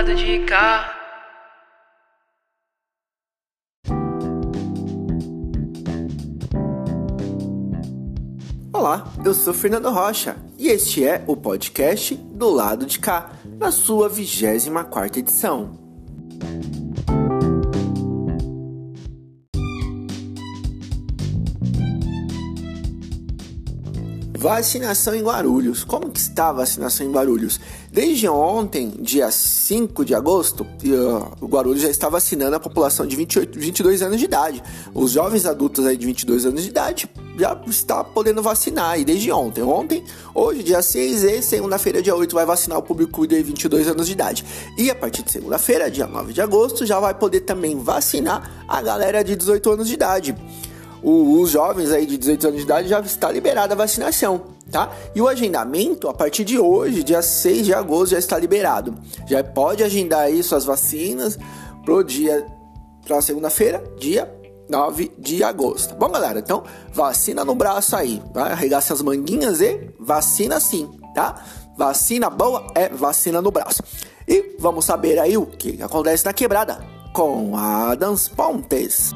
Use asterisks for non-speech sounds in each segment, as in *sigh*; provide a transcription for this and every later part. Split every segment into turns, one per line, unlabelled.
lado de cá.
Olá, eu sou Fernando Rocha e este é o podcast do lado de cá, na sua 24 edição. Vacinação em Guarulhos. Como que está a vacinação em Guarulhos? Desde ontem, dia 5 de agosto, o Guarulhos já está vacinando a população de 28, 22 anos de idade. Os jovens adultos aí de 22 anos de idade já está podendo vacinar e desde ontem. Ontem, hoje, dia 6 e segunda-feira, dia 8, vai vacinar o público de 22 anos de idade. E a partir de segunda-feira, dia 9 de agosto, já vai poder também vacinar a galera de 18 anos de idade o, os jovens aí de 18 anos de idade já está liberada a vacinação, tá? E o agendamento, a partir de hoje, dia 6 de agosto, já está liberado. Já pode agendar aí suas vacinas pro dia, pra segunda-feira, dia 9 de agosto. Bom, galera, então vacina no braço aí, vai arregaça as manguinhas e vacina sim, tá? Vacina boa é vacina no braço. E vamos saber aí o que acontece na quebrada com Adams Pontes.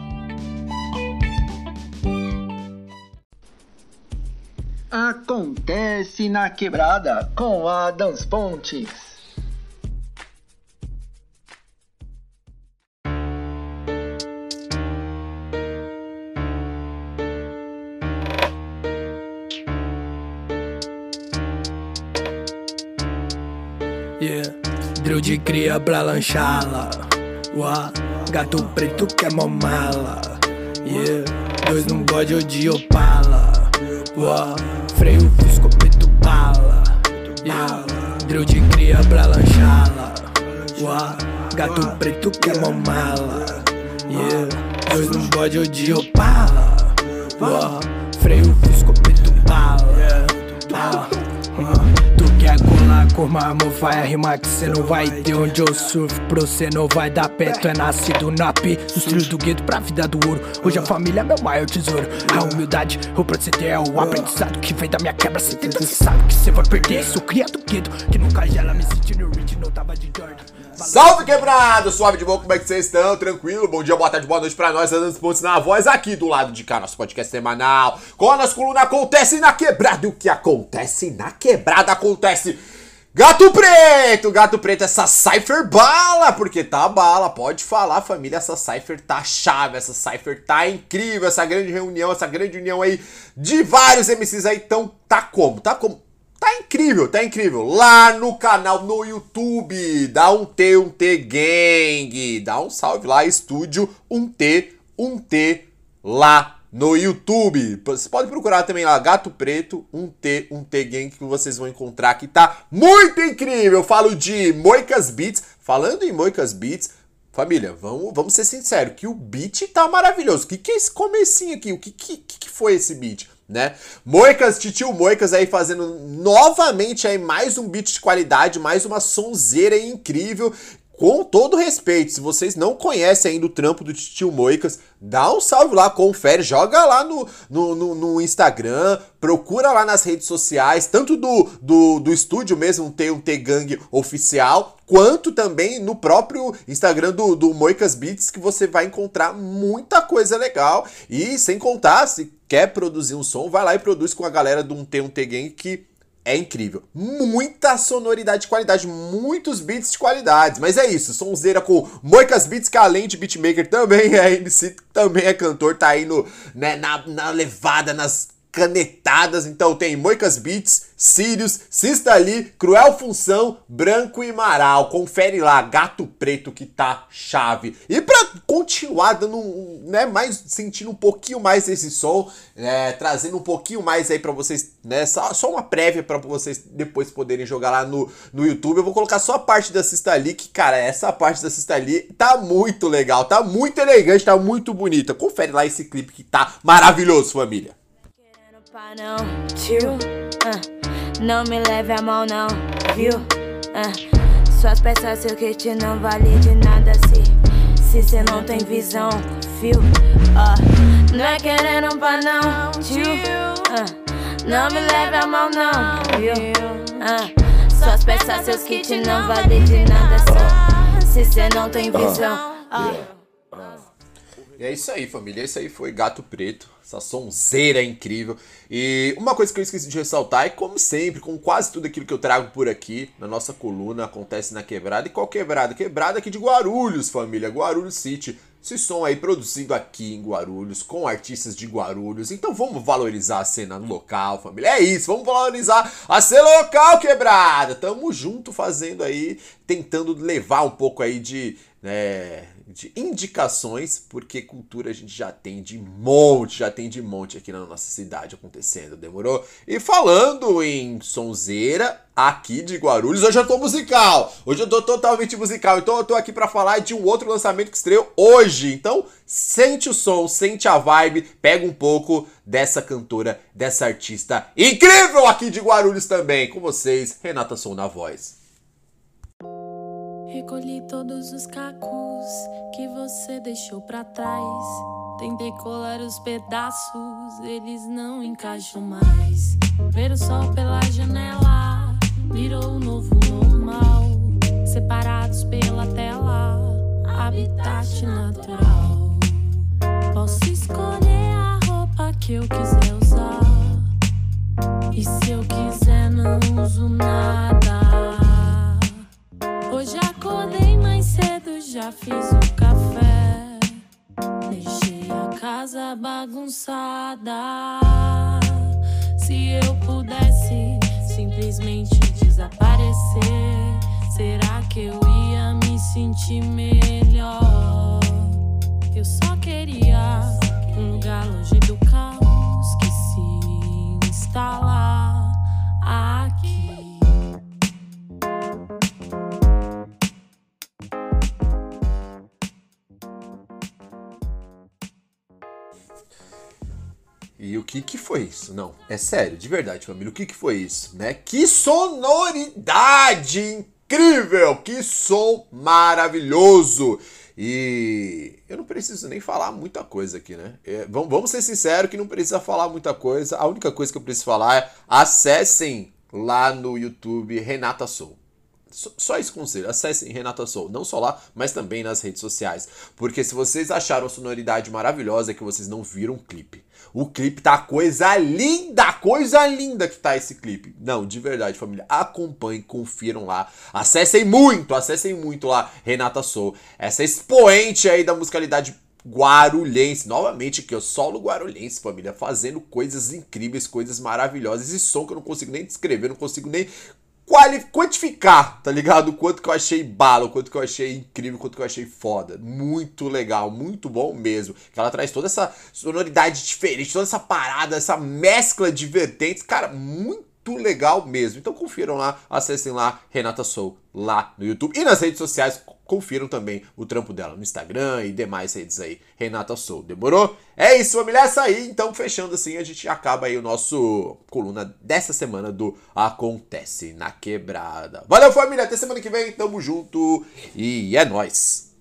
Acontece na quebrada com Adams Pontes.
Yeah, drill de cria pra lanchá-la. Gato preto que é mala. Yeah, dois num bode de opala. Freio fusco, meto bala. Yeah. Drill de cria pra lanchá-la. Gato preto que é mala. Yeah. Dois num bode de opala. Freio fusco, meto bala. Yeah. Ah. Tu quer colar com uma vai rimar que cê não vai ter onde eu surfo Pro cê não vai dar pé, tu é nascido na P Dos trilhos do gueto pra vida do ouro Hoje a família é meu maior tesouro A humildade, o proceder é o aprendizado Que vem da minha quebra, cê tenta, cê sabe que cê vai perder Sou cria do gueto, que nunca gela, me sentindo rich, não tava de Jordan
Salve quebrado! Suave de boa, como é que vocês estão? Tranquilo? Bom dia, boa tarde, boa noite pra nós, dando pontos na voz aqui do lado de cá, nosso podcast semanal. Com a nossa coluna acontece na quebrada. E o que acontece na quebrada acontece. Gato Preto! Gato Preto, essa Cypher bala! Porque tá bala, pode falar, família. Essa Cypher tá chave, essa Cypher tá incrível. Essa grande reunião, essa grande união aí de vários MCs aí. Então, tá como? Tá como? Tá incrível, tá incrível. Lá no canal no YouTube, dá um T, um T Gang. Dá um salve lá, estúdio, um T, um T lá no YouTube. Você pode procurar também lá, Gato Preto, um T, um T Gang, que vocês vão encontrar que tá muito incrível. Eu falo de Moicas Beats. Falando em Moicas Beats, família, vamos, vamos ser sinceros, que o beat tá maravilhoso. O que, que é esse comecinho aqui? O que, que, que foi esse beat? né? Moicas, Titio Moicas aí fazendo novamente aí mais um beat de qualidade, mais uma sonzeira incrível. Com todo respeito, se vocês não conhecem ainda o trampo do Titio Moicas, dá um salve lá, confere, joga lá no, no, no, no Instagram, procura lá nas redes sociais, tanto do, do, do estúdio mesmo, tem um T-Gang oficial, quanto também no próprio Instagram do, do Moicas Beats, que você vai encontrar muita coisa legal. E sem contar, se quer produzir um som, vai lá e produz com a galera do um T1T Gang que é incrível. Muita sonoridade de qualidade, muitos beats de qualidade. Mas é isso, sonzeira com Moicas Beats, que além de beatmaker também é *laughs* MC, também é cantor, tá aí no, né, na, na levada, nas canetadas. Então tem Moicas Beats, Sirius, Sista Ali, Cruel Função, Branco e Maral. Confere lá, Gato Preto que tá chave. E pra continuar dando, né, mais, sentindo um pouquinho mais esse som, né, trazendo um pouquinho mais aí pra vocês, né, só, só uma prévia pra vocês depois poderem jogar lá no, no YouTube. Eu vou colocar só a parte da Sista Ali, que, cara, essa parte da Sista Ali tá muito legal, tá muito elegante, tá muito bonita. Confere lá esse clipe que tá maravilhoso, família. Não, tio, uh, não me leve a mão não, viu? Uh, suas peças, seu kit não vale de nada se se cê não tem visão, viu? Uh, não é querendo pra não, tio, uh, não me leve a mão não, viu? Uh, suas peças, seus kits não vale de nada só.
se cê não tem visão.
E é isso aí, família. Esse aí foi Gato Preto. Essa sonzeira incrível. E uma coisa que eu esqueci de ressaltar é, como sempre, com quase tudo aquilo que eu trago por aqui na nossa coluna, acontece na quebrada. E qual quebrada? Quebrada aqui de Guarulhos, família. Guarulhos City. Esse som aí produzido aqui em Guarulhos, com artistas de Guarulhos. Então vamos valorizar a cena local, família. É isso, vamos valorizar a cena local, quebrada. Tamo junto fazendo aí, tentando levar um pouco aí de. Né, de indicações, porque cultura a gente já tem de monte, já tem de monte aqui na nossa cidade acontecendo, demorou? E falando em sonzeira, aqui de Guarulhos, hoje eu tô musical, hoje eu tô totalmente musical, então eu tô aqui para falar de um outro lançamento que estreou hoje, então sente o som, sente a vibe, pega um pouco dessa cantora, dessa artista incrível aqui de Guarulhos também, com vocês, Renata Som na voz.
Recolhi todos os cacos que você deixou para trás. Tentei colar os pedaços, eles não encaixam mais. Ver o sol pela janela virou o novo normal. Separados pela tela, habitat natural. Posso escolher a roupa que eu quiser usar. E se eu quiser, não uso nada. Acordei mais cedo, já fiz o café. Deixei a casa bagunçada. Se eu pudesse simplesmente desaparecer, será que eu ia me sentir melhor? Eu só queria um lugar longe do caos que se instala aqui.
E o que que foi isso? Não, é sério, de verdade, família, o que que foi isso, né? Que sonoridade incrível! Que som maravilhoso! E eu não preciso nem falar muita coisa aqui, né? É, vamos, vamos ser sinceros que não precisa falar muita coisa. A única coisa que eu preciso falar é acessem lá no YouTube Renata Soul. Só esse conselho, acessem Renata Soul, não só lá, mas também nas redes sociais. Porque se vocês acharam a sonoridade maravilhosa, é que vocês não viram o clipe. O clipe tá coisa linda, coisa linda que tá esse clipe. Não, de verdade, família, acompanhem, confiram lá. Acessem muito, acessem muito lá Renata Soul. Essa expoente aí da musicalidade guarulhense, novamente aqui, o solo guarulhense, família, fazendo coisas incríveis, coisas maravilhosas. Esse som que eu não consigo nem descrever, não consigo nem quantificar, tá ligado? O quanto que eu achei bala, o quanto que eu achei incrível, o quanto que eu achei foda. Muito legal, muito bom mesmo. Que ela traz toda essa sonoridade diferente, toda essa parada, essa mescla de vertentes, cara, muito legal mesmo. Então confiram lá, acessem lá Renata Soul lá no YouTube e nas redes sociais. Confiram também o trampo dela no Instagram e demais redes aí. Renata Soul, demorou? É isso, família, essa aí. Então, fechando assim, a gente acaba aí o nosso coluna dessa semana do Acontece na Quebrada. Valeu, família, até semana que vem, tamo junto e é nóis!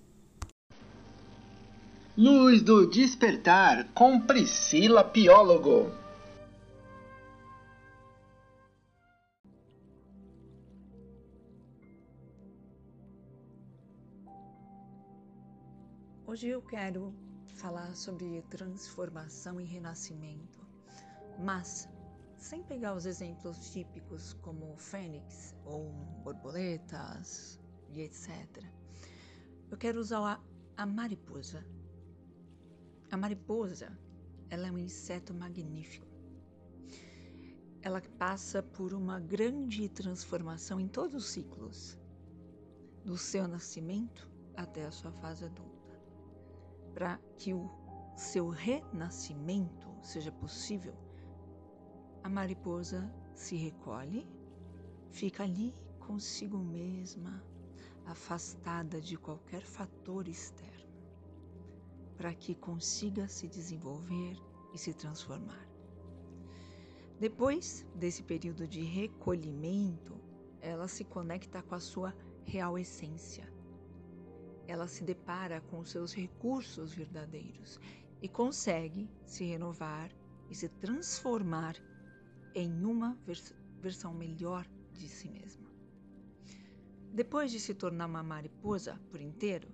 Luz do Despertar com Priscila Piólogo.
Hoje eu quero falar sobre transformação e renascimento, mas sem pegar os exemplos típicos como fênix ou borboletas e etc. Eu quero usar a, a mariposa. A mariposa, ela é um inseto magnífico. Ela passa por uma grande transformação em todos os ciclos, do seu nascimento até a sua fase adulta para que o seu renascimento seja possível, a mariposa se recolhe, fica ali consigo mesma, afastada de qualquer fator externo, para que consiga se desenvolver e se transformar. Depois desse período de recolhimento, ela se conecta com a sua real essência, ela se depara com seus recursos verdadeiros e consegue se renovar e se transformar em uma vers versão melhor de si mesma. Depois de se tornar uma mariposa por inteiro,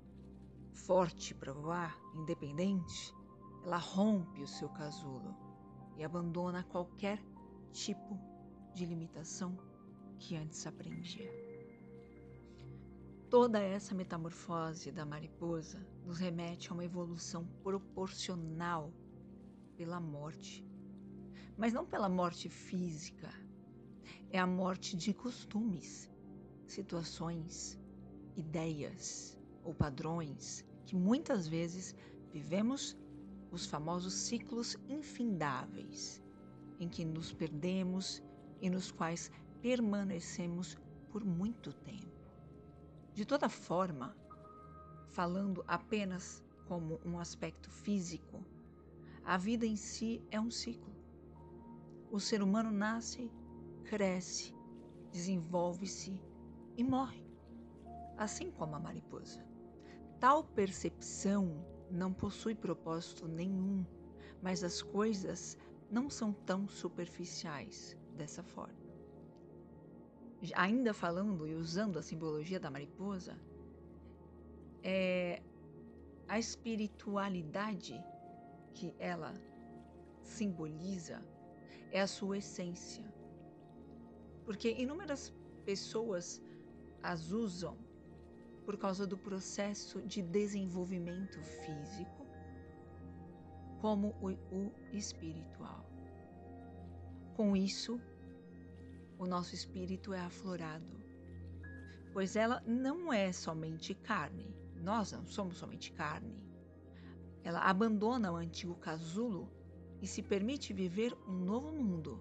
forte para voar, independente, ela rompe o seu casulo e abandona qualquer tipo de limitação que antes aprendia. Toda essa metamorfose da mariposa nos remete a uma evolução proporcional pela morte. Mas não pela morte física, é a morte de costumes, situações, ideias ou padrões que muitas vezes vivemos os famosos ciclos infindáveis, em que nos perdemos e nos quais permanecemos por muito tempo. De toda forma, falando apenas como um aspecto físico, a vida em si é um ciclo. O ser humano nasce, cresce, desenvolve-se e morre, assim como a mariposa. Tal percepção não possui propósito nenhum, mas as coisas não são tão superficiais dessa forma ainda falando e usando a simbologia da mariposa, é a espiritualidade que ela simboliza é a sua essência. Porque inúmeras pessoas as usam por causa do processo de desenvolvimento físico, como o, o espiritual. Com isso, o nosso espírito é aflorado, pois ela não é somente carne. Nós não somos somente carne. Ela abandona o antigo casulo e se permite viver um novo mundo.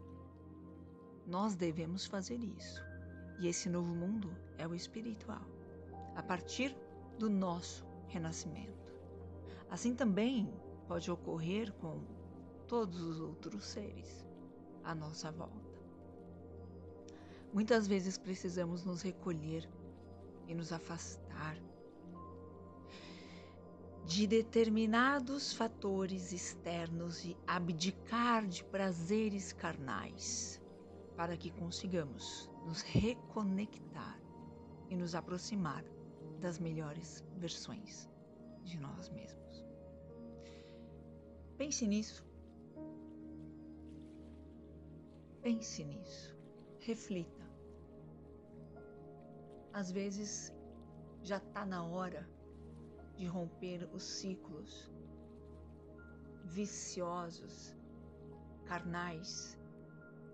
Nós devemos fazer isso. E esse novo mundo é o espiritual, a partir do nosso renascimento. Assim também pode ocorrer com todos os outros seres à nossa volta. Muitas vezes precisamos nos recolher e nos afastar de determinados fatores externos e abdicar de prazeres carnais para que consigamos nos reconectar e nos aproximar das melhores versões de nós mesmos. Pense nisso. Pense nisso. Reflita às vezes já está na hora de romper os ciclos viciosos, carnais,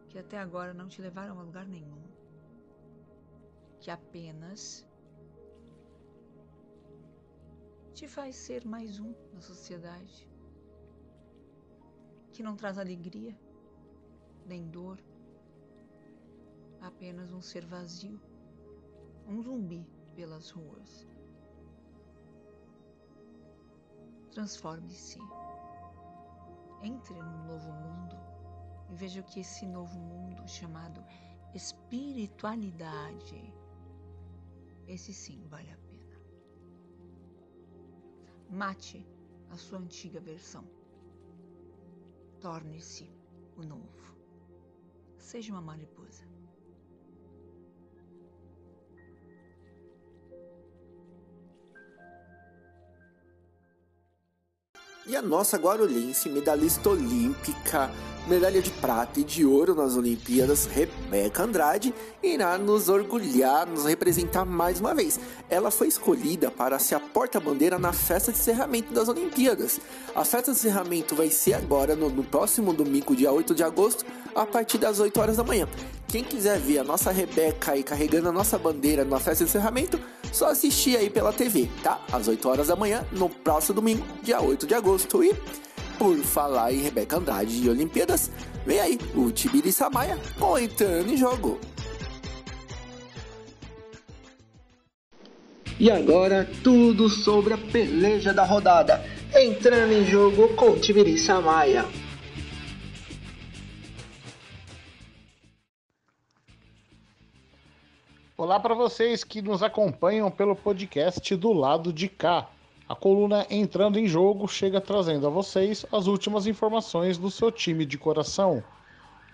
que até agora não te levaram a lugar nenhum, que apenas te faz ser mais um na sociedade, que não traz alegria, nem dor, apenas um ser vazio um zumbi pelas ruas. Transforme-se. Entre num novo mundo e veja que esse novo mundo chamado espiritualidade, esse sim vale a pena. Mate a sua antiga versão. Torne-se o novo. Seja uma mariposa.
E a nossa guarulhense, medalhista olímpica, medalha de prata e de ouro nas Olimpíadas, Rebeca Andrade, irá nos orgulhar, nos representar mais uma vez. Ela foi escolhida para ser a porta-bandeira na festa de encerramento das Olimpíadas. A festa de encerramento vai ser agora no, no próximo domingo, dia 8 de agosto, a partir das 8 horas da manhã. Quem quiser ver a nossa Rebeca aí carregando a nossa bandeira na festa de encerramento, só assistir aí pela TV, tá? Às 8 horas da manhã, no próximo domingo, dia 8 de agosto. E por falar em Rebeca Andrade e Olimpíadas, vem aí o Tibiri Samaia com Entrando em Jogo. E agora, tudo sobre a peleja da rodada. Entrando em jogo com Tibiri Samaia.
Olá para vocês que nos acompanham pelo podcast do lado de cá. A coluna Entrando em Jogo chega trazendo a vocês as últimas informações do seu time de coração.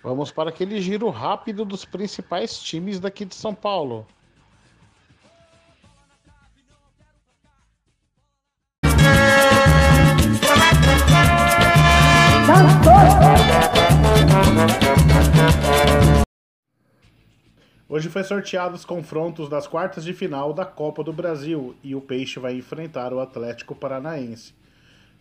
Vamos para aquele giro rápido dos principais times daqui de São Paulo. Hoje foi sorteado os confrontos das quartas de final da Copa do Brasil e o Peixe vai enfrentar o Atlético Paranaense.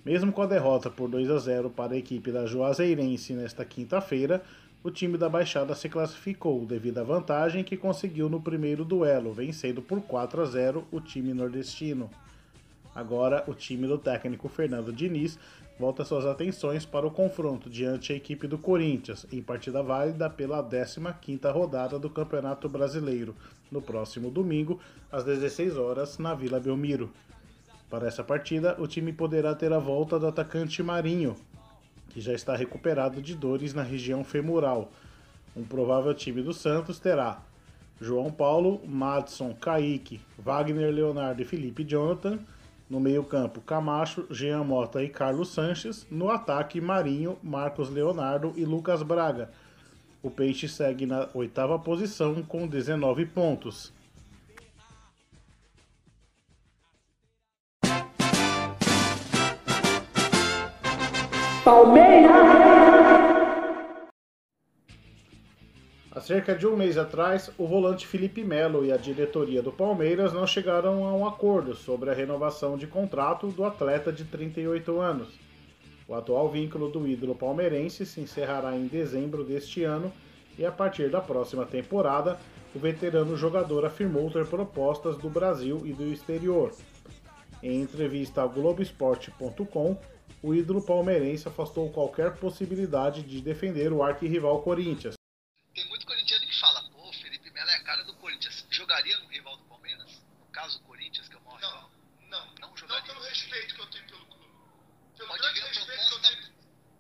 Mesmo com a derrota por 2 a 0 para a equipe da Juazeirense nesta quinta-feira, o time da Baixada se classificou devido à vantagem que conseguiu no primeiro duelo, vencendo por 4 a 0 o time nordestino. Agora, o time do técnico Fernando Diniz volta suas atenções para o confronto diante a equipe do Corinthians, em partida válida pela 15ª rodada do Campeonato Brasileiro, no próximo domingo, às 16 horas, na Vila Belmiro. Para essa partida, o time poderá ter a volta do atacante Marinho, que já está recuperado de dores na região femoral. Um provável time do Santos terá João Paulo, Madison, Kaique, Wagner Leonardo e Felipe Jonathan, no meio-campo, Camacho, Jean Mota e Carlos Sanches. No ataque, Marinho, Marcos Leonardo e Lucas Braga. O Peixe segue na oitava posição com 19 pontos. Há cerca de um mês atrás, o volante Felipe Melo e a diretoria do Palmeiras não chegaram a um acordo sobre a renovação de contrato do atleta de 38 anos. O atual vínculo do ídolo palmeirense se encerrará em dezembro deste ano e, a partir da próxima temporada, o veterano jogador afirmou ter propostas do Brasil e do exterior. Em entrevista ao Globoesporte.com, o ídolo palmeirense afastou qualquer possibilidade de defender o arquirrival Corinthians.
Tem muito corintiano que fala, pô, Felipe Melo é a cara do Corinthians. Jogaria no rival do Palmeiras? No caso, o Corinthians, que é o maior
Não,
rival?
não.
Não
Não
jogaria.
pelo respeito que eu tenho pelo clube. Pelo
Pode
grande
vir a
respeito que eu
proposta-
tenho.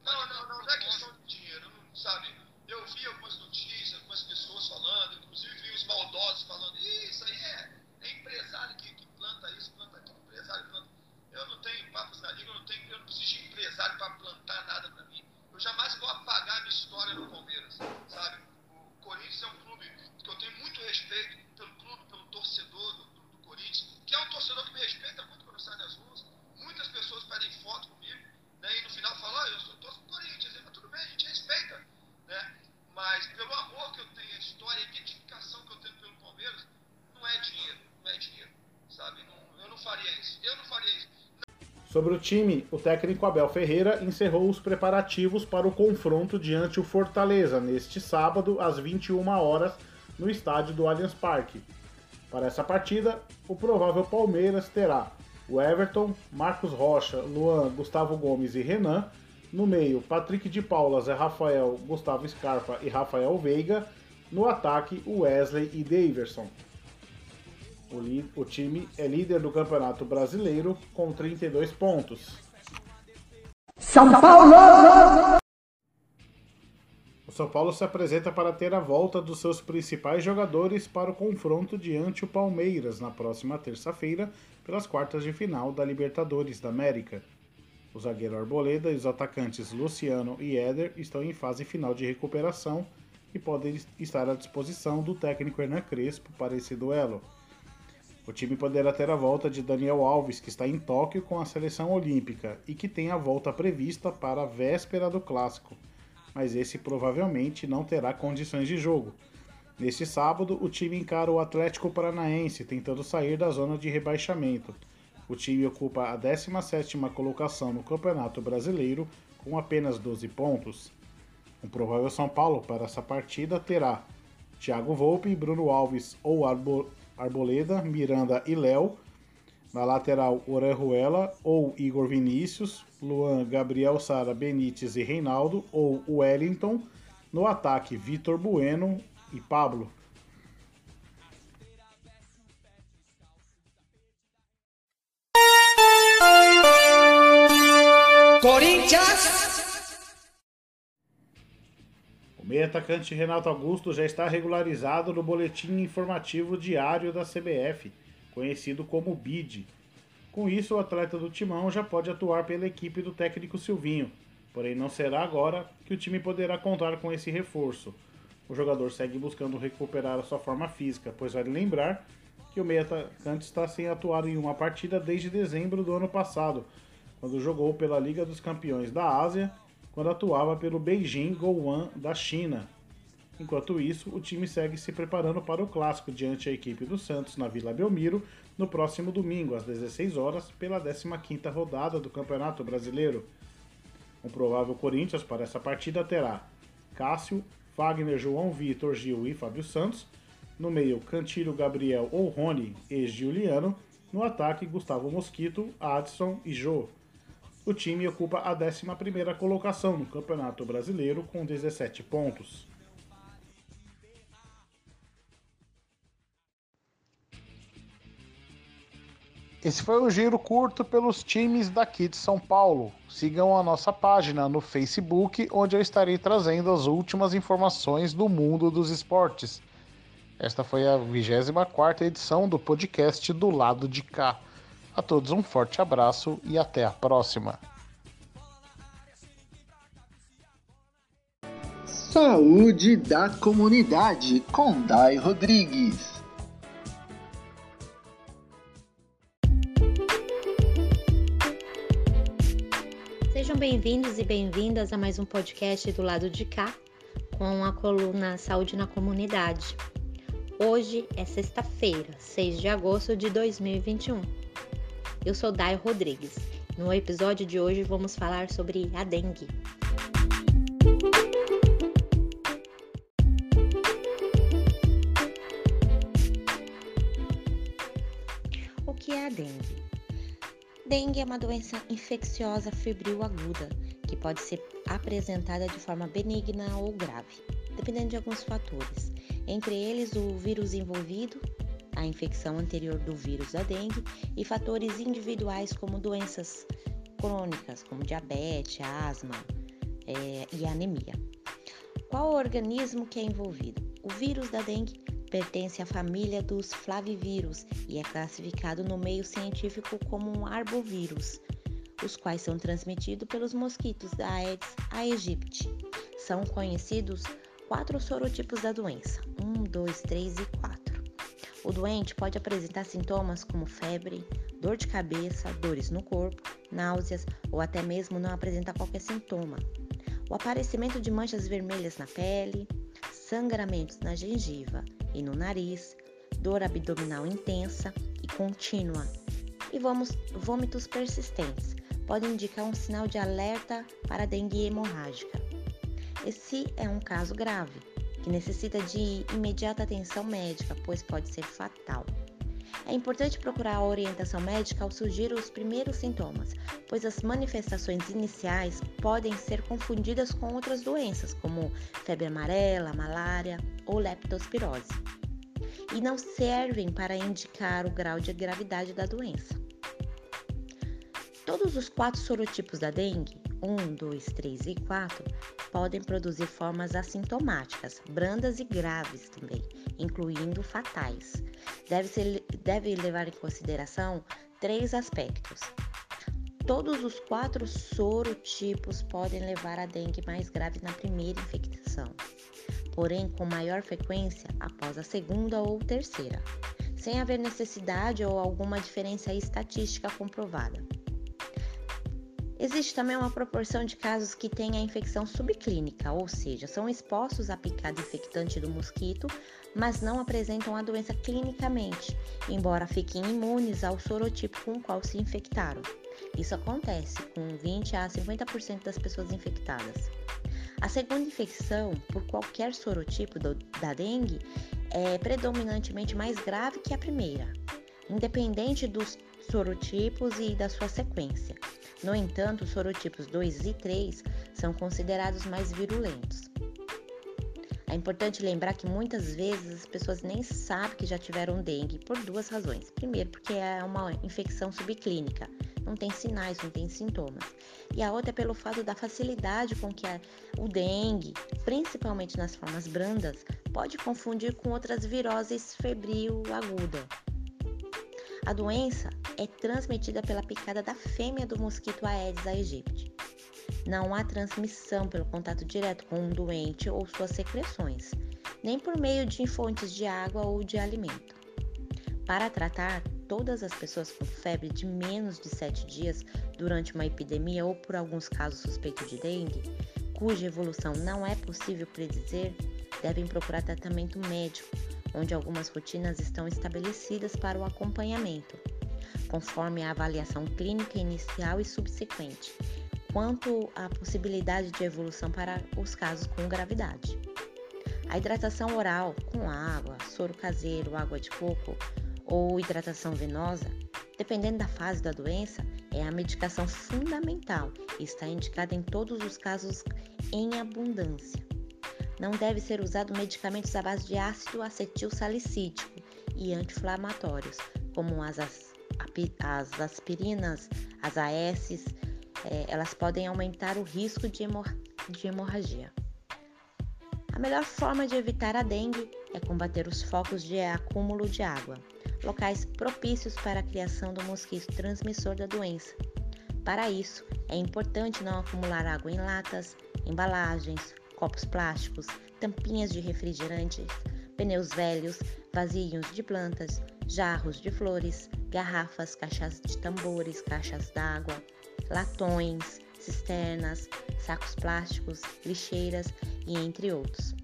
Não, não, não, não é questão de dinheiro, não, sabe? Eu vi algumas notícias, algumas pessoas falando, inclusive vi os maldosos falando, "Ih, isso aí é, é empresário que, que planta isso, planta aquilo, empresário planta. Eu não tenho papas na língua, eu não, tenho, eu não preciso de empresário para plantar nada para mim. Eu jamais vou apagar a minha história no Palmeiras, sabe? O Corinthians é um clube que eu tenho muito respeito pelo clube, pelo torcedor do, do, do Corinthians, que é um torcedor que me respeita muito quando sai das ruas. Muitas pessoas pedem foto comigo, né? E no final falam, ah, eu sou torço do Corinthians, mas tudo bem, a gente respeita, né? Mas pelo amor que eu tenho, a história, a identificação que eu tenho pelo Palmeiras, não é dinheiro, não é dinheiro, sabe? Não, eu não faria isso, eu não faria isso.
Sobre o time, o técnico Abel Ferreira encerrou os preparativos para o confronto diante o Fortaleza neste sábado às 21 horas no estádio do Allianz Parque. Para essa partida, o provável Palmeiras terá o Everton, Marcos Rocha, Luan, Gustavo Gomes e Renan. No meio, Patrick de Paula, Zé Rafael, Gustavo Scarpa e Rafael Veiga. No ataque, Wesley e Daverson. O, li- o time é líder do Campeonato Brasileiro com 32 pontos. O São Paulo se apresenta para ter a volta dos seus principais jogadores para o confronto diante o Palmeiras na próxima terça-feira pelas quartas de final da Libertadores da América. O zagueiro Arboleda e os atacantes Luciano e Éder estão em fase final de recuperação e podem estar à disposição do técnico Hernan Crespo para esse duelo. O time poderá ter a volta de Daniel Alves, que está em Tóquio com a seleção olímpica e que tem a volta prevista para a véspera do clássico, mas esse provavelmente não terá condições de jogo. Neste sábado, o time encara o Atlético Paranaense, tentando sair da zona de rebaixamento. O time ocupa a 17ª colocação no Campeonato Brasileiro com apenas 12 pontos. Um provável São Paulo para essa partida terá Thiago Volpe, Bruno Alves ou Arbo- Arboleda, Miranda e Léo. Na lateral, Orejuela ou Igor Vinícius, Luan, Gabriel Sara, Benítez e Reinaldo ou Wellington. No ataque, Vitor Bueno e Pablo. O meio atacante Renato Augusto já está regularizado no boletim informativo diário da CBF, conhecido como BID. Com isso, o atleta do Timão já pode atuar pela equipe do técnico Silvinho, porém não será agora que o time poderá contar com esse reforço. O jogador segue buscando recuperar a sua forma física, pois vale lembrar que o meio atacante está sem atuar em uma partida desde dezembro do ano passado, quando jogou pela Liga dos Campeões da Ásia, quando atuava pelo Beijing Gouan da China. Enquanto isso, o time segue se preparando para o clássico diante a equipe do Santos na Vila Belmiro no próximo domingo, às 16 horas, pela 15ª rodada do Campeonato Brasileiro. Um provável Corinthians para essa partida terá Cássio, Wagner, João Vitor, Gil e Fábio Santos. No meio, Cantilho, Gabriel ou Rony e Giuliano. No ataque, Gustavo Mosquito, Adson e Jô. O time ocupa a 11ª colocação no Campeonato Brasileiro com 17 pontos. Esse foi um giro curto pelos times daqui de São Paulo. Sigam a nossa página no Facebook, onde eu estarei trazendo as últimas informações do mundo dos esportes. Esta foi a 24 edição do podcast do lado de cá. A todos um forte abraço e até a próxima.
Saúde da comunidade com Dai Rodrigues.
Sejam bem-vindos e bem-vindas a mais um podcast do lado de cá, com a coluna Saúde na Comunidade. Hoje é sexta-feira, 6 de agosto de 2021. Eu sou Dai Rodrigues. No episódio de hoje vamos falar sobre a dengue. O que é a dengue? Dengue é uma doença infecciosa febril aguda que pode ser apresentada de forma benigna ou grave, dependendo de alguns fatores, entre eles o vírus envolvido, a infecção anterior do vírus da dengue e fatores individuais como doenças crônicas, como diabetes, asma é, e anemia. Qual o organismo que é envolvido? O vírus da dengue pertence à família dos flavivírus e é classificado no meio científico como um arbovírus, os quais são transmitidos pelos mosquitos da Aedes aegypti. São conhecidos quatro sorotipos da doença: 1, 2, 3 e 4. O doente pode apresentar sintomas como febre, dor de cabeça, dores no corpo, náuseas ou até mesmo não apresentar qualquer sintoma. O aparecimento de manchas vermelhas na pele, sangramentos na gengiva e no nariz, dor abdominal intensa e contínua e vômitos persistentes podem indicar um sinal de alerta para dengue hemorrágica. Esse é um caso grave, que necessita de imediata atenção médica, pois pode ser fatal. É importante procurar a orientação médica ao surgir os primeiros sintomas, pois as manifestações iniciais podem ser confundidas com outras doenças, como febre amarela, malária ou leptospirose, e não servem para indicar o grau de gravidade da doença. Todos os quatro sorotipos da dengue, 1, 2, 3 e 4, podem produzir formas assintomáticas, brandas e graves também, incluindo fatais. Deve, ser, deve levar em consideração três aspectos. Todos os quatro sorotipos podem levar a dengue mais grave na primeira infecção, porém com maior frequência após a segunda ou terceira, sem haver necessidade ou alguma diferença estatística comprovada. Existe também uma proporção de casos que têm a infecção subclínica, ou seja, são expostos à picada infectante do mosquito, mas não apresentam a doença clinicamente, embora fiquem imunes ao sorotipo com o qual se infectaram. Isso acontece com 20 a 50% das pessoas infectadas. A segunda infecção, por qualquer sorotipo do, da dengue, é predominantemente mais grave que a primeira, independente dos sorotipos e da sua sequência. No entanto, os sorotipos 2 e 3 são considerados mais virulentos. É importante lembrar que muitas vezes as pessoas nem sabem que já tiveram dengue por duas razões. Primeiro, porque é uma infecção subclínica, não tem sinais, não tem sintomas. E a outra é pelo fato da facilidade com que a, o dengue, principalmente nas formas brandas, pode confundir com outras viroses febril aguda, a doença é transmitida pela picada da fêmea do mosquito Aedes aegypti. Não há transmissão pelo contato direto com um doente ou suas secreções, nem por meio de fontes de água ou de alimento. Para tratar todas as pessoas com febre de menos de 7 dias durante uma epidemia ou por alguns casos suspeitos de dengue, cuja evolução não é possível predizer, devem procurar tratamento médico, onde algumas rotinas estão estabelecidas para o acompanhamento, conforme a avaliação clínica inicial e subsequente, quanto à possibilidade de evolução para os casos com gravidade. A hidratação oral com água, soro caseiro, água de coco ou hidratação venosa, dependendo da fase da doença, é a medicação fundamental e está indicada em todos os casos em abundância. Não deve ser usado medicamentos à base de ácido acetil salicídico e anti-inflamatórios, como as, as aspirinas, as AS, é, elas podem aumentar o risco de, hemor de hemorragia. A melhor forma de evitar a dengue é combater os focos de acúmulo de água, locais propícios para a criação do mosquito transmissor da doença. Para isso, é importante não acumular água em latas, embalagens, copos plásticos, tampinhas de refrigerantes, pneus velhos, vasinhos de plantas, jarros de flores, garrafas, caixas de tambores, caixas d'água, latões, cisternas, sacos plásticos, lixeiras e entre outros.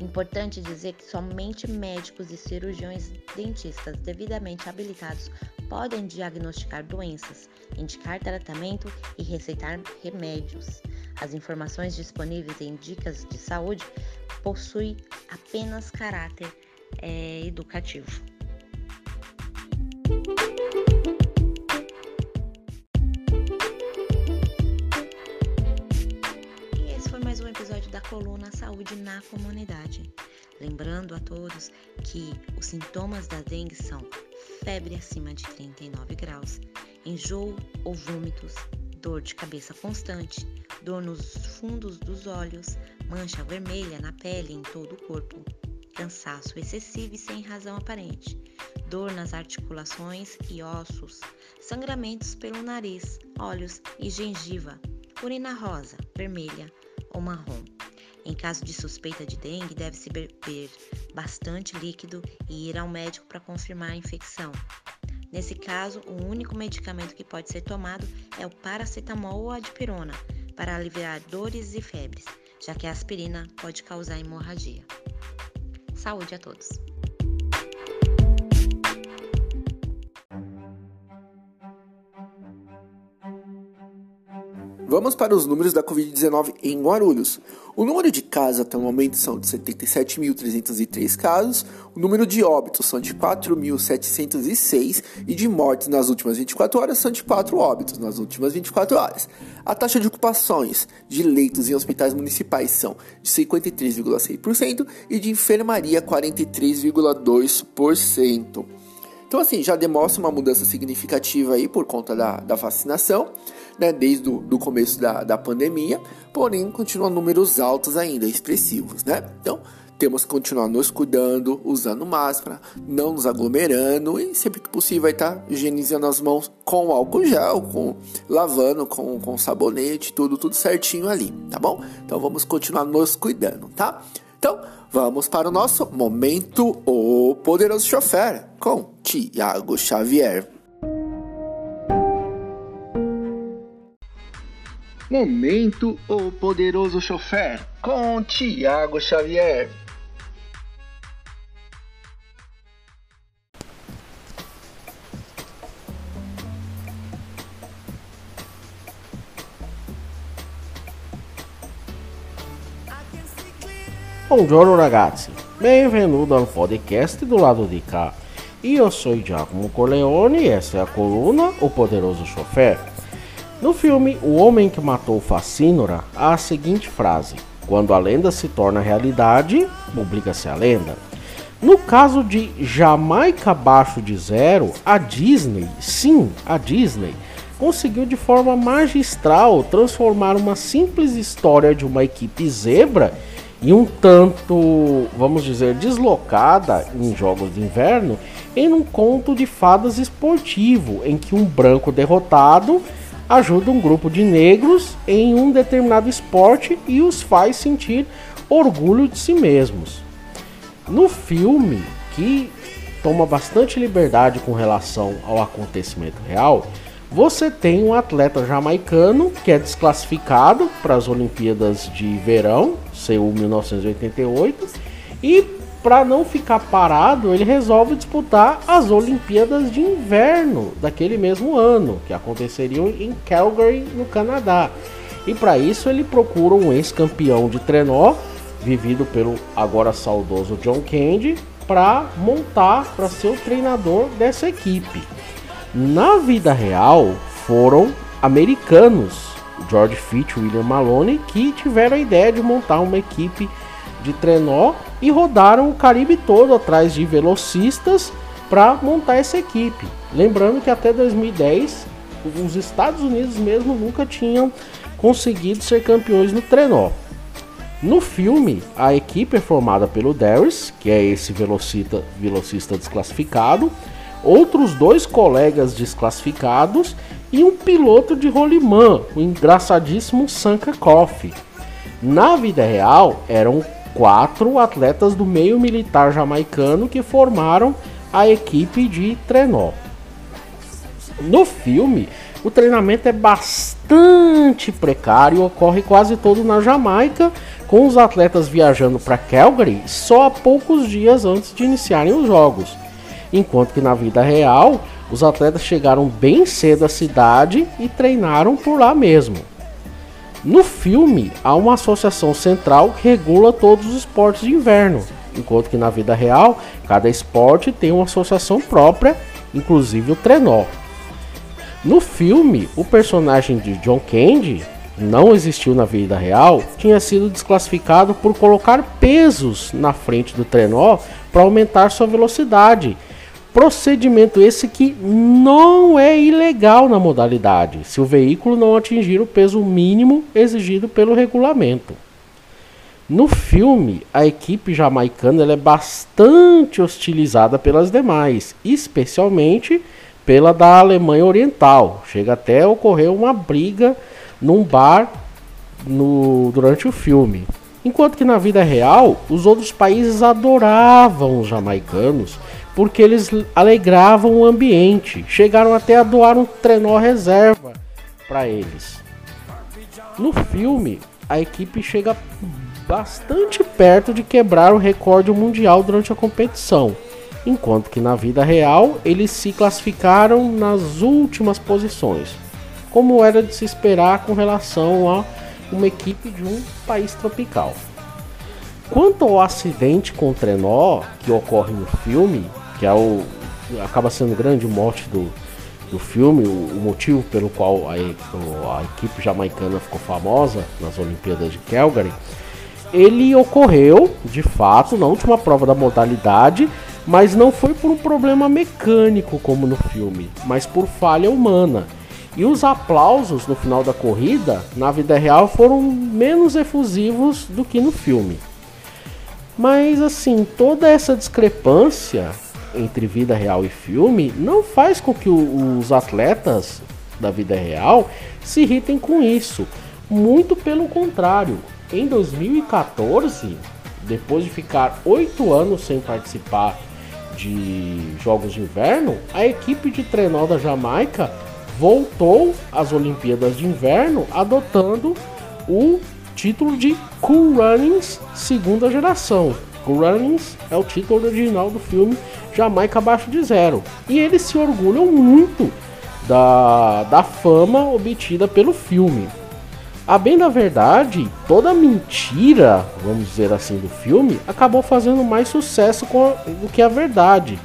Importante dizer que somente médicos e cirurgiões dentistas devidamente habilitados podem diagnosticar doenças, indicar tratamento e receitar remédios. As informações disponíveis em dicas de saúde possuem apenas caráter é, educativo. E esse foi mais um episódio da coluna Saúde na Comunidade. Lembrando a todos que os sintomas da dengue são febre acima de 39 graus, enjoo ou vômitos, dor de cabeça constante, dor nos fundos dos olhos, mancha vermelha na pele e em todo o corpo, cansaço excessivo e sem razão aparente, dor nas articulações e ossos, sangramentos pelo nariz, olhos e gengiva, urina rosa, vermelha ou marrom. Em caso de suspeita de dengue, deve-se beber bastante líquido e ir ao médico para confirmar a infecção. Nesse caso, o único medicamento que pode ser tomado é o paracetamol ou a dipirona para aliviar dores e febres, já que a aspirina pode causar hemorragia. Saúde a todos!
Vamos para os números da Covid-19 em Guarulhos. O número de casos até o momento são de 77.303 casos, o número de óbitos são de 4.706 e de mortes nas últimas 24 horas são de 4 óbitos nas últimas 24 horas. A taxa de ocupações de leitos em hospitais municipais são de 53,6% e de enfermaria 43,2%. Então, assim, já demonstra uma mudança significativa aí por conta da, da vacinação, né, desde o começo da, da pandemia, porém continuam números altos ainda, expressivos, né? Então, temos que continuar nos cuidando, usando máscara, não nos aglomerando e sempre que possível vai estar higienizando as mãos com álcool gel, com lavando com, com sabonete, tudo tudo certinho ali, tá bom? Então vamos continuar nos cuidando, tá? Então, vamos para o nosso momento o poderoso chofer com Tiago Xavier. Momento o poderoso chofer com Tiago Xavier.
Buongiorno ragazzi, benvenuto al podcast do lado de cá. Eu sou Giacomo Corleone e essa é a coluna O Poderoso Chofer. No filme O Homem que Matou Facínora, há a seguinte frase: Quando a lenda se torna realidade, publica-se a lenda. No caso de Jamaica abaixo de zero, a Disney, sim, a Disney, conseguiu de forma magistral transformar uma simples história de uma equipe zebra e um tanto, vamos dizer, deslocada em jogos de inverno, em um conto de fadas esportivo, em que um branco derrotado ajuda um grupo de negros em um determinado esporte e os faz sentir orgulho de si mesmos. No filme, que toma bastante liberdade com relação ao acontecimento real, você tem um atleta jamaicano que é desclassificado para as Olimpíadas de Verão, Seul 1988, e para não ficar parado, ele resolve disputar as Olimpíadas de Inverno daquele mesmo ano, que aconteceriam em Calgary, no Canadá. E para isso ele procura um ex-campeão de trenó, vivido pelo agora saudoso John Candy, para montar, para ser o treinador dessa equipe. Na vida real, foram americanos, George Fitch William Maloney, que tiveram a ideia de montar uma equipe de trenó e rodaram o Caribe todo atrás de velocistas para montar essa equipe. Lembrando que até 2010 os Estados Unidos mesmo nunca tinham conseguido ser campeões no trenó. No filme, a equipe é formada pelo Darius, que é esse velocista, velocista desclassificado, outros dois colegas desclassificados e um piloto de rolimã, o engraçadíssimo Sanka Koff. Na vida real, eram quatro atletas do meio militar jamaicano que formaram a equipe de trenó. No filme, o treinamento é bastante precário, ocorre quase todo na Jamaica, com os atletas viajando para Calgary só há poucos dias antes de iniciarem os jogos. Enquanto que na vida real, os atletas chegaram bem cedo à cidade e treinaram por lá mesmo. No filme, há uma associação central que regula todos os esportes de inverno, enquanto que na vida real, cada esporte tem uma associação própria, inclusive o trenó. No filme, o personagem de John Candy não existiu na vida real, tinha sido desclassificado por colocar pesos na frente do trenó para aumentar sua velocidade Procedimento esse que não é ilegal na modalidade, se o veículo não atingir o peso mínimo exigido pelo regulamento. No filme, a equipe jamaicana é bastante hostilizada pelas demais, especialmente pela da Alemanha Oriental. Chega até a ocorrer uma briga num bar no, durante o filme. Enquanto que na vida real, os outros países adoravam os jamaicanos porque eles alegravam o ambiente. Chegaram até a doar um trenó reserva para eles. No filme, a equipe chega bastante perto de quebrar o recorde mundial durante a competição, enquanto que na vida real eles se classificaram nas últimas posições, como era de se esperar com relação a uma equipe de um país tropical. Quanto ao acidente com o trenó que ocorre no filme, que é o acaba sendo grande mote do, do filme, o, o motivo pelo qual a, a, equipe jamaicana ficou famosa nas Olimpíadas de Calgary, ele ocorreu de fato na última prova da modalidade, mas não foi por um problema mecânico como no filme, mas por falha humana. E os aplausos no final da corrida, na vida real, foram menos efusivos do que no filme. Mas assim, toda essa discrepância entre vida real e filme não faz com que o, os atletas da vida real se irritem com isso. Muito pelo contrário. Em 2014, depois de ficar oito anos sem participar de jogos de inverno, a equipe de trenó da Jamaica voltou às Olimpíadas de Inverno adotando o título de Cool Runnings segunda geração. Cool Runnings é o título original do filme Jamaica abaixo de zero. E eles se orgulham muito da, da fama obtida pelo filme. A bem da verdade, toda mentira, vamos dizer assim, do filme acabou fazendo mais sucesso a, do que a verdade.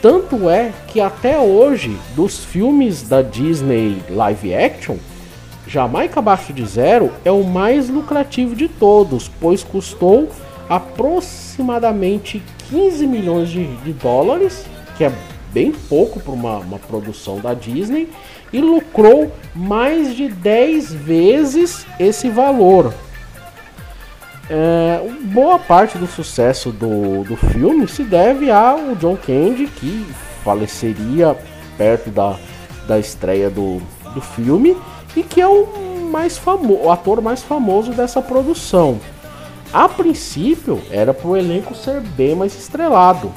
Tanto é que até hoje, dos filmes da Disney live action, Jamaica Abaixo de Zero é o mais lucrativo de todos, pois custou aproximadamente 15 milhões de, de dólares, que é bem pouco para uma, uma produção da Disney, e lucrou mais de 10 vezes esse valor. É, boa parte do sucesso do, do filme se deve ao John Candy, que faleceria perto da, da estreia do, do filme e que é o, mais famo o ator mais famoso dessa produção. A princípio, era para o elenco ser bem mais estrelado.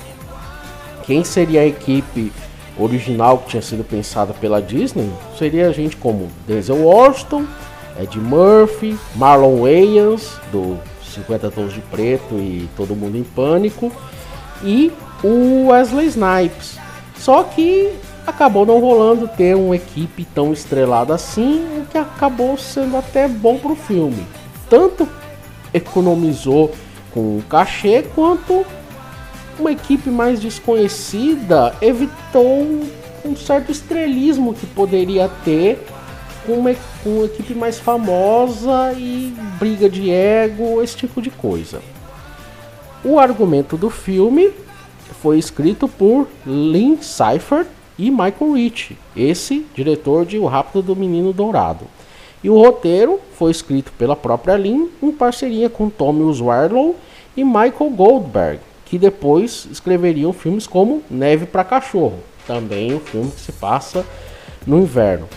Quem seria a equipe original que tinha sido pensada pela Disney seria gente como Denzel Washington, Ed Murphy, Marlon Wayans, do 50 Tons de Preto e Todo Mundo em Pânico, e o Wesley Snipes. Só que acabou não rolando ter uma equipe tão estrelada assim, o que acabou sendo até bom pro filme. Tanto economizou com o cachê, quanto uma equipe mais desconhecida evitou um certo estrelismo que poderia ter com uma, com uma equipe mais famosa e briga de ego, esse tipo de coisa. O argumento do filme foi escrito por Lynn Seifert e Michael Rich, esse diretor de O Rápido do Menino Dourado. E o roteiro foi escrito pela própria Lynn em parceria com Tommy Wiseau e Michael Goldberg, que depois escreveriam filmes como Neve para Cachorro, também um filme que se passa no inverno.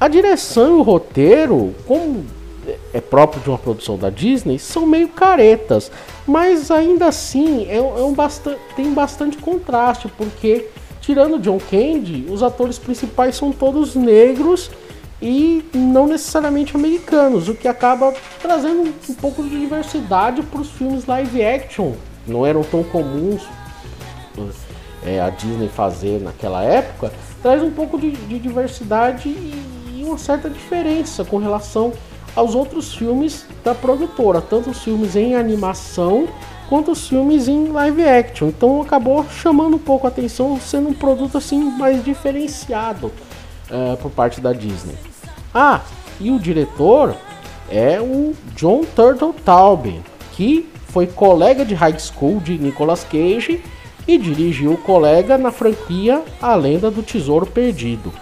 A direção e o roteiro, como é próprio de uma produção da Disney, são meio caretas, mas ainda assim é, é um tem bastante contraste, porque tirando John Candy, os atores principais são todos negros e não necessariamente americanos, o que acaba trazendo um pouco de diversidade para os filmes live action, não eram tão comuns é, a Disney fazer naquela época, traz um pouco de, de diversidade e, e uma certa diferença com relação aos outros filmes da produtora, tanto os filmes em animação quanto os filmes em live action. Então acabou chamando um pouco a atenção, sendo um produto assim mais diferenciado uh, por parte da Disney. Ah, e o diretor é o John Turtle Taube, que foi colega de high school de Nicolas Cage e dirigiu o colega na franquia A Lenda do Tesouro Perdido.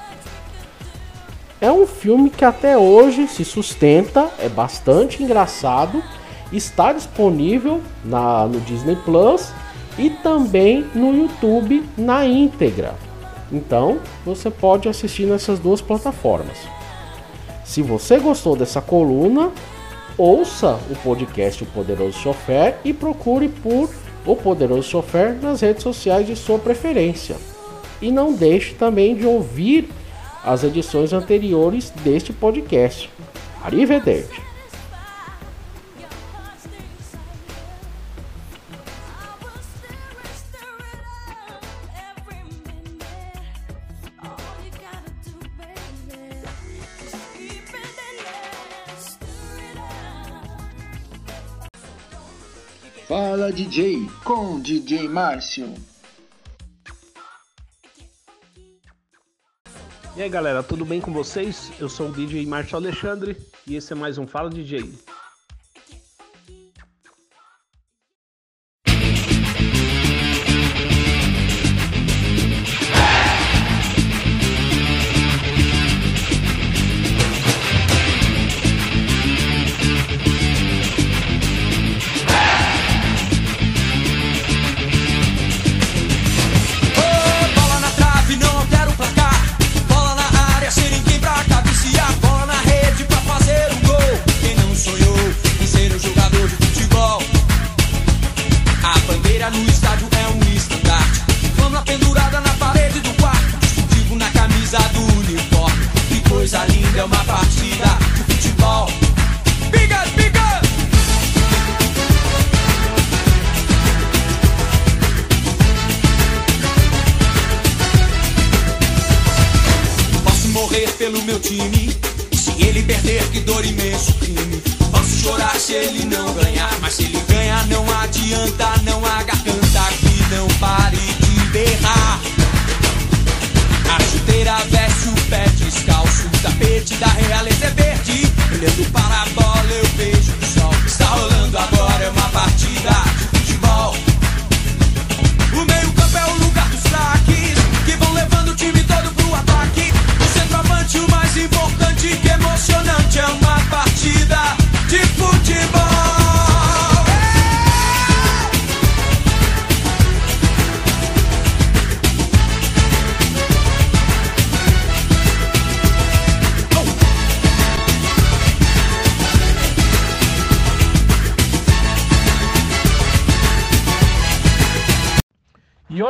É um filme que até hoje se sustenta, é bastante engraçado, está disponível na, no Disney Plus e também no YouTube na íntegra. Então você pode assistir nessas duas plataformas. Se você gostou dessa coluna, ouça o podcast O Poderoso Chofer e procure por O Poderoso Chofer nas redes sociais de sua preferência. E não deixe também de ouvir as edições anteriores deste podcast. Arrivederci!
Fala DJ com DJ Márcio.
E aí galera, tudo bem com vocês? Eu sou o DJ Márcio Alexandre e esse é mais um Fala DJ.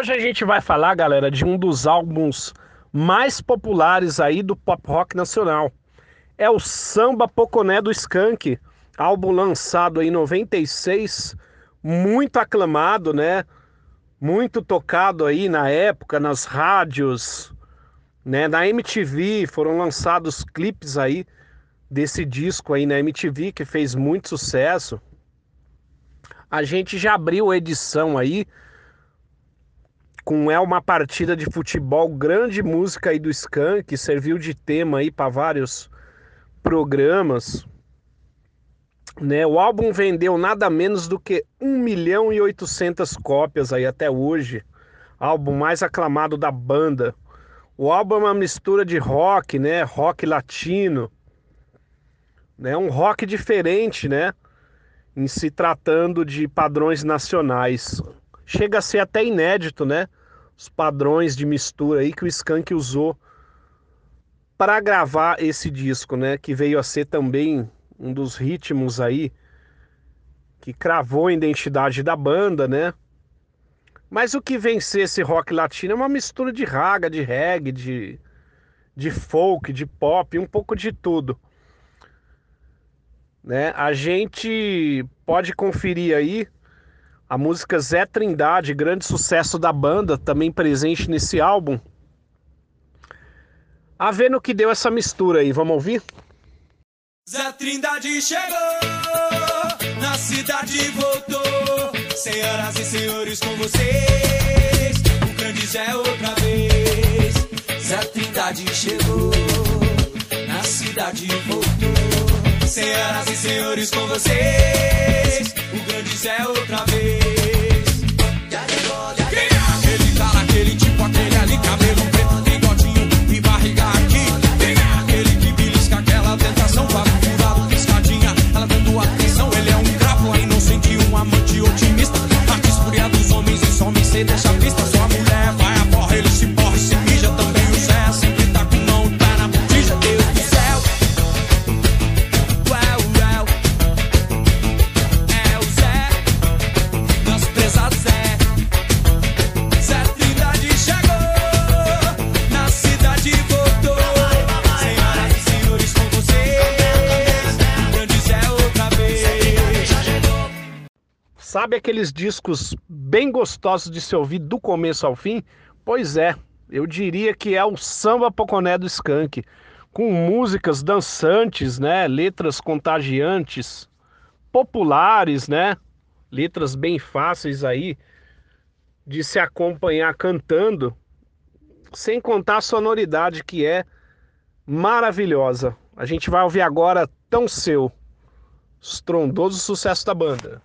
Hoje a gente vai falar, galera, de um dos álbuns mais populares aí do pop rock nacional. É o Samba Poconé do Skank,
álbum lançado em 96, muito aclamado, né? Muito tocado aí na época nas rádios, né? Na MTV foram lançados clipes aí desse disco aí na MTV que fez muito sucesso. A gente já abriu a edição aí com É uma partida de futebol, grande música aí do Skank, que serviu de tema aí para vários programas. Né? O álbum vendeu nada menos do que 1 milhão e 800 cópias aí até hoje. Álbum mais aclamado da banda. O álbum é uma mistura de rock, né? Rock latino. Né? Um rock diferente, né? Em se tratando de padrões nacionais. Chega a ser até inédito, né? Os padrões de mistura aí que o Skank usou para gravar esse disco, né? Que veio a ser também um dos ritmos aí que cravou a identidade da banda, né? Mas o que vencer esse rock latino é uma mistura de raga, de reggae, de, de folk, de pop, um pouco de tudo. Né? A gente pode conferir aí a música Zé Trindade, grande sucesso da banda, também presente nesse álbum. A ver no que deu essa mistura aí, vamos ouvir?
Zé Trindade chegou, na cidade voltou. Senhoras e senhores, com vocês, o grande Zé outra vez. Zé Trindade chegou, na cidade voltou. Senhoras e senhores, com vocês, o grande Zé outra vez. Quem é aquele cara, aquele tipo, aquele ali, cabelo preto, bigodinho e barriga aqui? É aquele que belisca aquela tentação, papo furado, piscadinha, ela dando atenção? Ele é um crapo, é inocente, um amante otimista. Esfuria dos homens e some sem deixar pista.
Sabe aqueles discos bem gostosos de se ouvir do começo ao fim? Pois é, eu diria que é o samba poconé do Skank, com músicas dançantes, né, letras contagiantes, populares, né? Letras bem fáceis aí de se acompanhar cantando, sem contar a sonoridade que é maravilhosa. A gente vai ouvir agora Tão Seu, estrondoso sucesso da banda.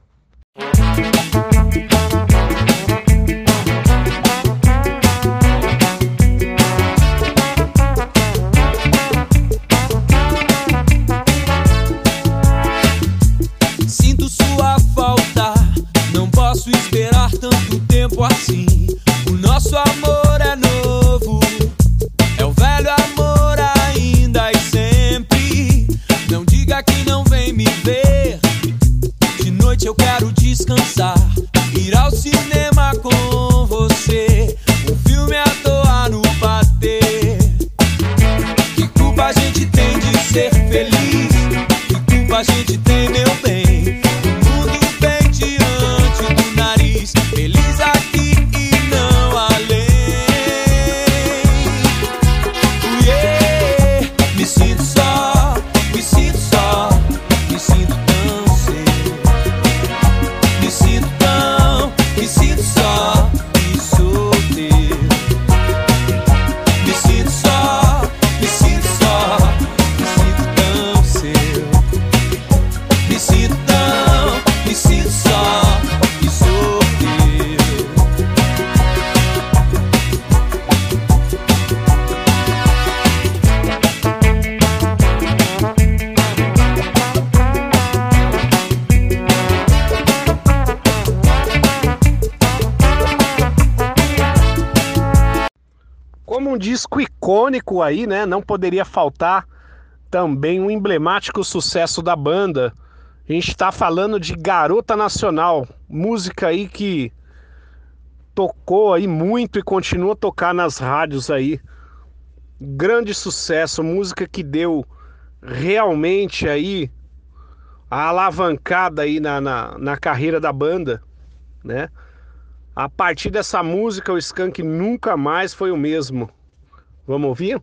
Assim. O nosso amor é novo, é o velho amor ainda e sempre. Não diga que não vem me ver. De noite eu quero descansar, ir ao cinema com você. Um filme à toa no bater. Que culpa a gente tem de ser feliz? Que culpa a gente tem, meu
icônico aí, né? Não poderia faltar também um emblemático sucesso da banda. A gente está falando de Garota Nacional, música aí que tocou aí muito e continua a tocar nas rádios aí. Grande sucesso, música que deu realmente aí
a alavancada aí na, na, na carreira da banda, né? A partir dessa música, o Skank nunca mais foi o mesmo. Vamos ouvir?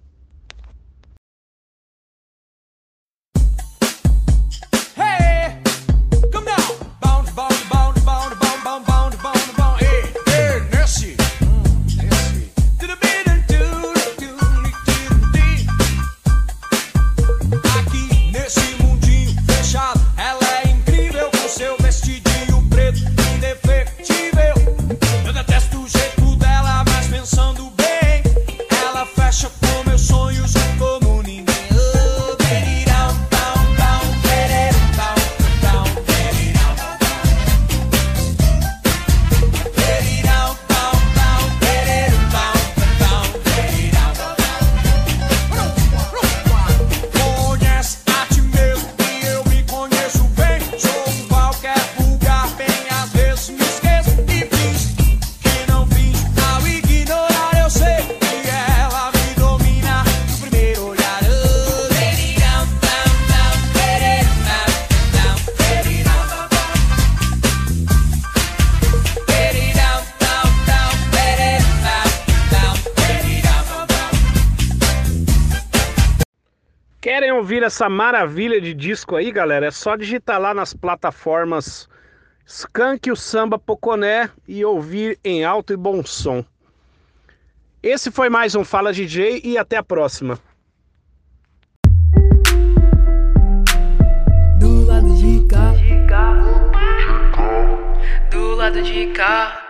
essa maravilha de disco aí, galera, é só digitar lá nas plataformas Skank o Samba Poconé e ouvir em alto e bom som. Esse foi mais um Fala DJ e até a próxima.
Do lado de cá. Do lado de cá.